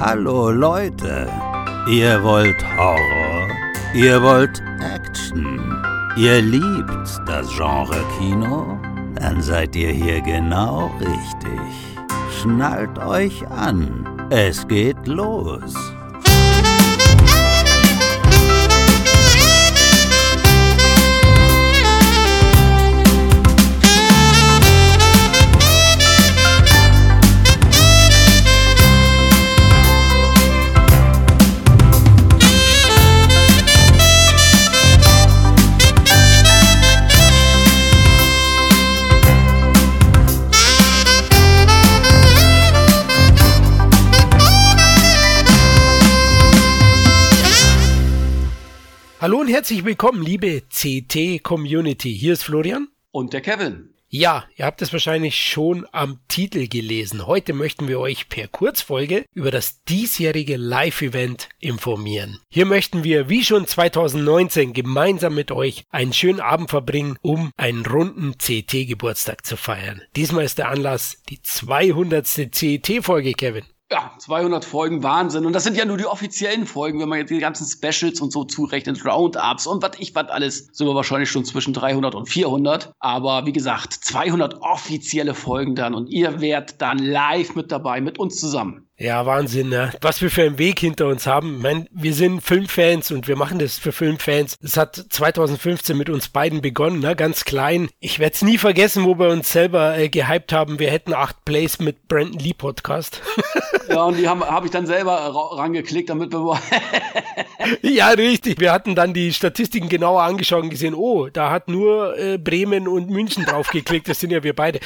Hallo Leute, ihr wollt Horror, ihr wollt Action, ihr liebt das Genre Kino? Dann seid ihr hier genau richtig. Schnallt euch an, es geht los. Und herzlich willkommen, liebe CT-Community. Hier ist Florian. Und der Kevin. Ja, ihr habt es wahrscheinlich schon am Titel gelesen. Heute möchten wir euch per Kurzfolge über das diesjährige Live-Event informieren. Hier möchten wir, wie schon 2019, gemeinsam mit euch einen schönen Abend verbringen, um einen runden CT-Geburtstag zu feiern. Diesmal ist der Anlass die 200. CT-Folge, Kevin ja, 200 Folgen, Wahnsinn. Und das sind ja nur die offiziellen Folgen, wenn man jetzt die ganzen Specials und so zurechnet, Roundups und was ich was alles, sind wir wahrscheinlich schon zwischen 300 und 400. Aber wie gesagt, 200 offizielle Folgen dann und ihr werdet dann live mit dabei, mit uns zusammen. Ja, Wahnsinn, ne? Was wir für einen Weg hinter uns haben. Ich meine, wir sind Filmfans und wir machen das für Filmfans. Es hat 2015 mit uns beiden begonnen, ne? Ganz klein. Ich werde es nie vergessen, wo wir uns selber äh, gehypt haben. Wir hätten acht Plays mit Brandon Lee Podcast. ja, und die habe hab ich dann selber rangeklickt, damit wir. ja, richtig. Wir hatten dann die Statistiken genauer angeschaut und gesehen, oh, da hat nur äh, Bremen und München draufgeklickt. Das sind ja wir beide.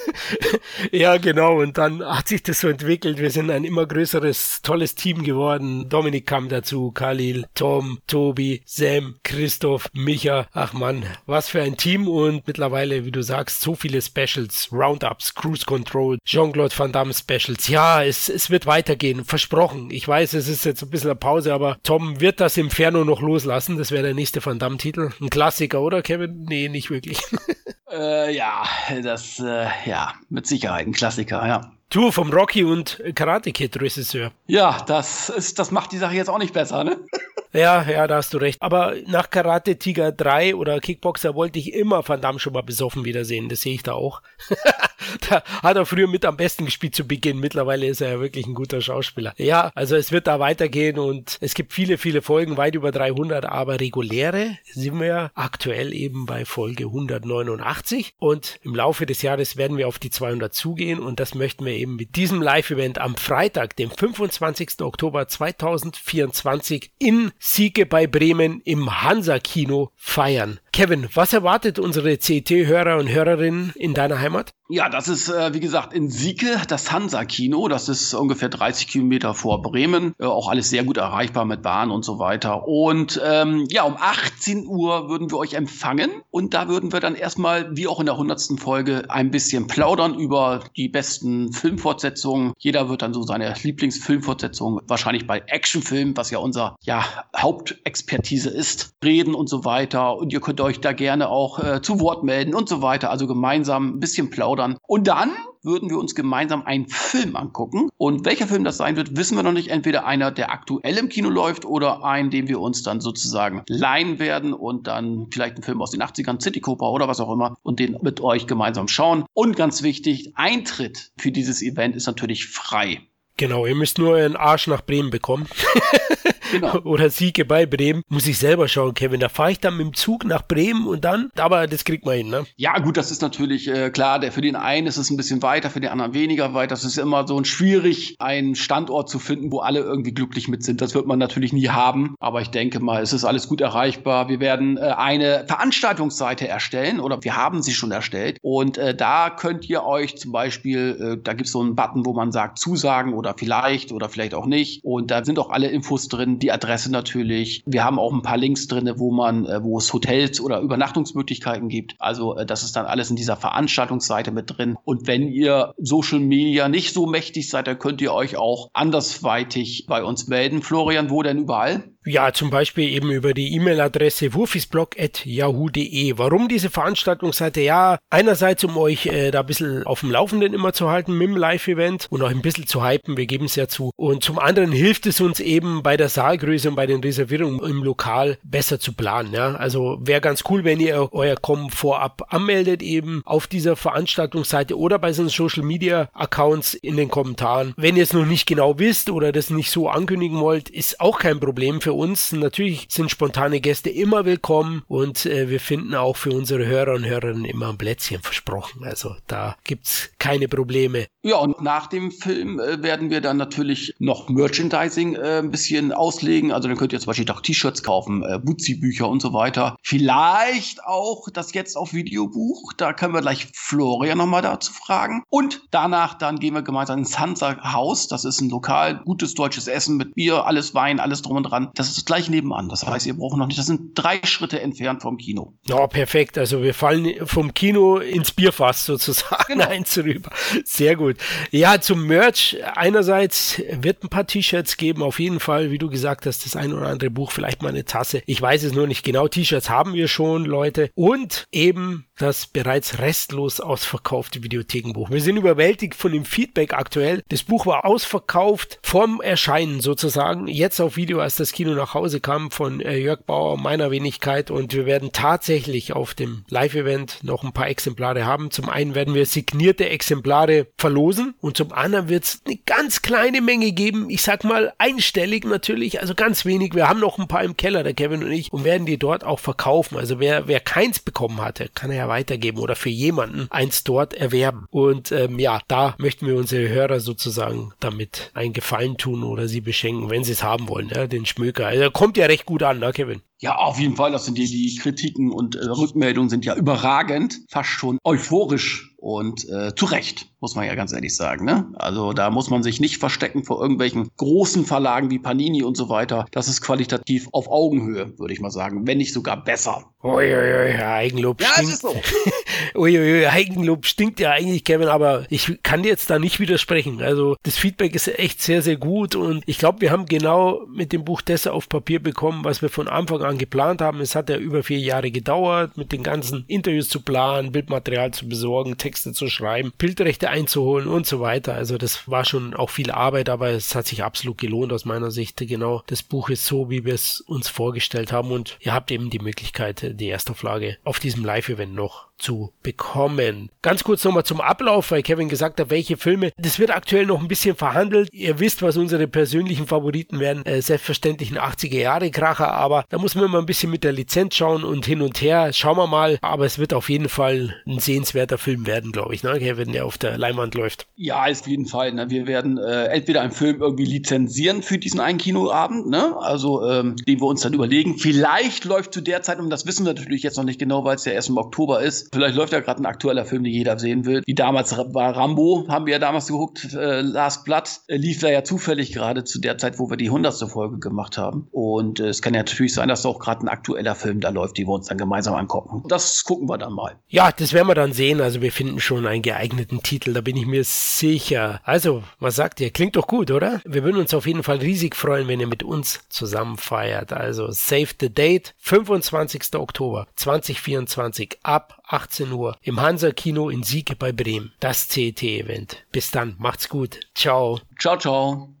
ja, genau. Und dann hat sich das so entwickelt wir sind ein immer größeres, tolles Team geworden. Dominik kam dazu, Khalil, Tom, Tobi, Sam, Christoph, Micha. Ach man, was für ein Team und mittlerweile, wie du sagst, so viele Specials, Roundups, Cruise Control, Jean-Claude Van Damme Specials. Ja, es, es wird weitergehen, versprochen. Ich weiß, es ist jetzt ein bisschen eine Pause, aber Tom wird das Inferno noch loslassen. Das wäre der nächste Van Damme-Titel. Ein Klassiker, oder Kevin? Nee, nicht wirklich. äh, ja, das, äh, ja, mit Sicherheit ein Klassiker, ja. Du vom Rocky und Karate Kid Regisseur. Ja, das ist, das macht die Sache jetzt auch nicht besser, ne? Ja, ja, da hast du recht. Aber nach Karate Tiger 3 oder Kickboxer wollte ich immer Van Damme schon mal besoffen wiedersehen. Das sehe ich da auch. da hat er früher mit am besten gespielt zu Beginn. Mittlerweile ist er ja wirklich ein guter Schauspieler. Ja, also es wird da weitergehen und es gibt viele, viele Folgen, weit über 300, aber reguläre sind wir aktuell eben bei Folge 189 und im Laufe des Jahres werden wir auf die 200 zugehen und das möchten wir eben mit diesem Live-Event am Freitag, dem 25. Oktober 2024 in Siege bei Bremen im Hansa-Kino feiern. Kevin, was erwartet unsere CT-Hörer und Hörerinnen in deiner Heimat? Ja, das ist, äh, wie gesagt, in Sieke, das Hansa-Kino. Das ist ungefähr 30 Kilometer vor Bremen. Äh, auch alles sehr gut erreichbar mit Bahn und so weiter. Und ähm, ja, um 18 Uhr würden wir euch empfangen. Und da würden wir dann erstmal, wie auch in der 100. Folge, ein bisschen plaudern über die besten Filmfortsetzungen. Jeder wird dann so seine Lieblingsfilmfortsetzung, wahrscheinlich bei Actionfilmen, was ja unser ja, Hauptexpertise ist, reden und so weiter. Und ihr könnt euch da gerne auch äh, zu Wort melden und so weiter. Also gemeinsam ein bisschen plaudern plaudern. Und dann würden wir uns gemeinsam einen Film angucken. Und welcher Film das sein wird, wissen wir noch nicht. Entweder einer, der aktuell im Kino läuft oder einen, den wir uns dann sozusagen leihen werden und dann vielleicht einen Film aus den 80ern, City Cooper oder was auch immer und den mit euch gemeinsam schauen. Und ganz wichtig, Eintritt für dieses Event ist natürlich frei. Genau, ihr müsst nur euren Arsch nach Bremen bekommen. Genau. Oder Siege bei Bremen. Muss ich selber schauen, Kevin. Da fahre ich dann mit dem Zug nach Bremen und dann, aber das kriegt man hin, ne? Ja, gut, das ist natürlich äh, klar. Der, für den einen ist es ein bisschen weiter, für den anderen weniger weit. Das ist immer so ein schwierig, einen Standort zu finden, wo alle irgendwie glücklich mit sind. Das wird man natürlich nie haben. Aber ich denke mal, es ist alles gut erreichbar. Wir werden äh, eine Veranstaltungsseite erstellen oder wir haben sie schon erstellt. Und äh, da könnt ihr euch zum Beispiel, äh, da gibt es so einen Button, wo man sagt, zusagen oder vielleicht oder vielleicht auch nicht. Und da sind auch alle Infos drin die Adresse natürlich. Wir haben auch ein paar Links drin, wo man, äh, wo es Hotels oder Übernachtungsmöglichkeiten gibt. Also äh, das ist dann alles in dieser Veranstaltungsseite mit drin. Und wenn ihr Social Media nicht so mächtig seid, dann könnt ihr euch auch andersweitig bei uns melden. Florian, wo denn überall? Ja, zum Beispiel eben über die E-Mail-Adresse wurfisblog.yahoo.de. Warum diese Veranstaltungsseite? Ja, einerseits um euch äh, da ein bisschen auf dem Laufenden immer zu halten mit dem Live-Event und auch ein bisschen zu hypen, wir geben es ja zu. Und zum anderen hilft es uns eben bei der Saalgröße und bei den Reservierungen im Lokal besser zu planen. Ja? Also wäre ganz cool, wenn ihr euer Kommen vorab anmeldet eben auf dieser Veranstaltungsseite oder bei so Social Media Accounts in den Kommentaren. Wenn ihr es noch nicht genau wisst oder das nicht so ankündigen wollt, ist auch kein Problem für für uns. Natürlich sind spontane Gäste immer willkommen und äh, wir finden auch für unsere Hörer und Hörerinnen immer ein Plätzchen versprochen. Also da gibt's keine Probleme. Ja, und nach dem Film äh, werden wir dann natürlich noch Merchandising äh, ein bisschen auslegen. Also dann könnt ihr zum Beispiel auch T-Shirts kaufen, äh, Butzi-Bücher und so weiter. Vielleicht auch das jetzt auf Videobuch. Da können wir gleich Florian nochmal dazu fragen. Und danach dann gehen wir gemeinsam ins Hansa Haus. Das ist ein Lokal, gutes deutsches Essen mit Bier, alles Wein, alles drum und dran. Das ist gleich nebenan. Das heißt, ihr braucht noch nicht. Das sind drei Schritte entfernt vom Kino. Ja, perfekt. Also wir fallen vom Kino ins Bierfass sozusagen genau. eins rüber. Sehr gut. Ja, zum Merch. Einerseits wird ein paar T-Shirts geben, auf jeden Fall, wie du gesagt hast, das ein oder andere Buch, vielleicht mal eine Tasse. Ich weiß es nur nicht genau. T-Shirts haben wir schon, Leute. Und eben das bereits restlos ausverkaufte Videothekenbuch. Wir sind überwältigt von dem Feedback aktuell. Das Buch war ausverkauft vom Erscheinen sozusagen. Jetzt auf Video, als das Kino nach Hause kam von äh, Jörg Bauer, meiner Wenigkeit. Und wir werden tatsächlich auf dem Live-Event noch ein paar Exemplare haben. Zum einen werden wir signierte Exemplare verlosen und zum anderen wird es eine ganz kleine Menge geben. Ich sag mal einstellig natürlich, also ganz wenig. Wir haben noch ein paar im Keller, der Kevin und ich, und werden die dort auch verkaufen. Also wer, wer keins bekommen hatte, kann er ja weitergeben oder für jemanden eins dort erwerben. Und ähm, ja, da möchten wir unsere Hörer sozusagen damit einen Gefallen tun oder sie beschenken, wenn sie es haben wollen, ja, den Schmöker. Also kommt ja recht gut an, ne, Kevin? Ja, auf jeden Fall. Das sind die, die Kritiken und äh, Rückmeldungen sind ja überragend, fast schon euphorisch und äh, zu Recht, muss man ja ganz ehrlich sagen. Ne? Also da muss man sich nicht verstecken vor irgendwelchen großen Verlagen wie Panini und so weiter. Das ist qualitativ auf Augenhöhe, würde ich mal sagen, wenn nicht sogar besser. Uiuiui, Eigenlob ja, stinkt. Ist so. Uiuiui, Eigenlob stinkt ja eigentlich, Kevin, aber ich kann dir jetzt da nicht widersprechen. Also das Feedback ist echt sehr, sehr gut und ich glaube, wir haben genau mit dem Buch Dessa auf Papier bekommen, was wir von Anfang an geplant haben. Es hat ja über vier Jahre gedauert, mit den ganzen Interviews zu planen, Bildmaterial zu besorgen, Texte zu schreiben, Bildrechte einzuholen und so weiter. Also das war schon auch viel Arbeit, aber es hat sich absolut gelohnt aus meiner Sicht. Genau, das Buch ist so, wie wir es uns vorgestellt haben und ihr habt eben die Möglichkeit, die Erstauflage auf diesem Live-Event noch zu bekommen. Ganz kurz nochmal zum Ablauf, weil Kevin gesagt hat, welche Filme. Das wird aktuell noch ein bisschen verhandelt. Ihr wisst, was unsere persönlichen Favoriten werden. Äh, selbstverständlich ein 80er Jahre Kracher, aber da muss man immer ein bisschen mit der Lizenz schauen und hin und her. Schauen wir mal. Aber es wird auf jeden Fall ein sehenswerter Film werden, glaube ich, ne, Kevin, der auf der Leinwand läuft. Ja, auf jeden Fall. Ne? Wir werden äh, entweder einen Film irgendwie lizenzieren für diesen einen Kinoabend, ne? also ähm, den wir uns dann überlegen. Vielleicht läuft zu der Zeit, und das wissen wir natürlich jetzt noch nicht genau, weil es ja erst im Oktober ist, Vielleicht läuft ja gerade ein aktueller Film, den jeder sehen will. Wie damals war Rambo, haben wir ja damals geguckt, äh, Last Blood, äh, lief da ja zufällig gerade zu der Zeit, wo wir die hundertste Folge gemacht haben. Und äh, es kann ja natürlich sein, dass auch gerade ein aktueller Film da läuft, die wir uns dann gemeinsam angucken. Das gucken wir dann mal. Ja, das werden wir dann sehen. Also wir finden schon einen geeigneten Titel, da bin ich mir sicher. Also, was sagt ihr? Klingt doch gut, oder? Wir würden uns auf jeden Fall riesig freuen, wenn ihr mit uns zusammen feiert. Also save the date, 25. Oktober 2024 ab 18 Uhr im Hansa Kino in Sieke bei Bremen. Das CET-Event. Bis dann, macht's gut. Ciao. Ciao, ciao.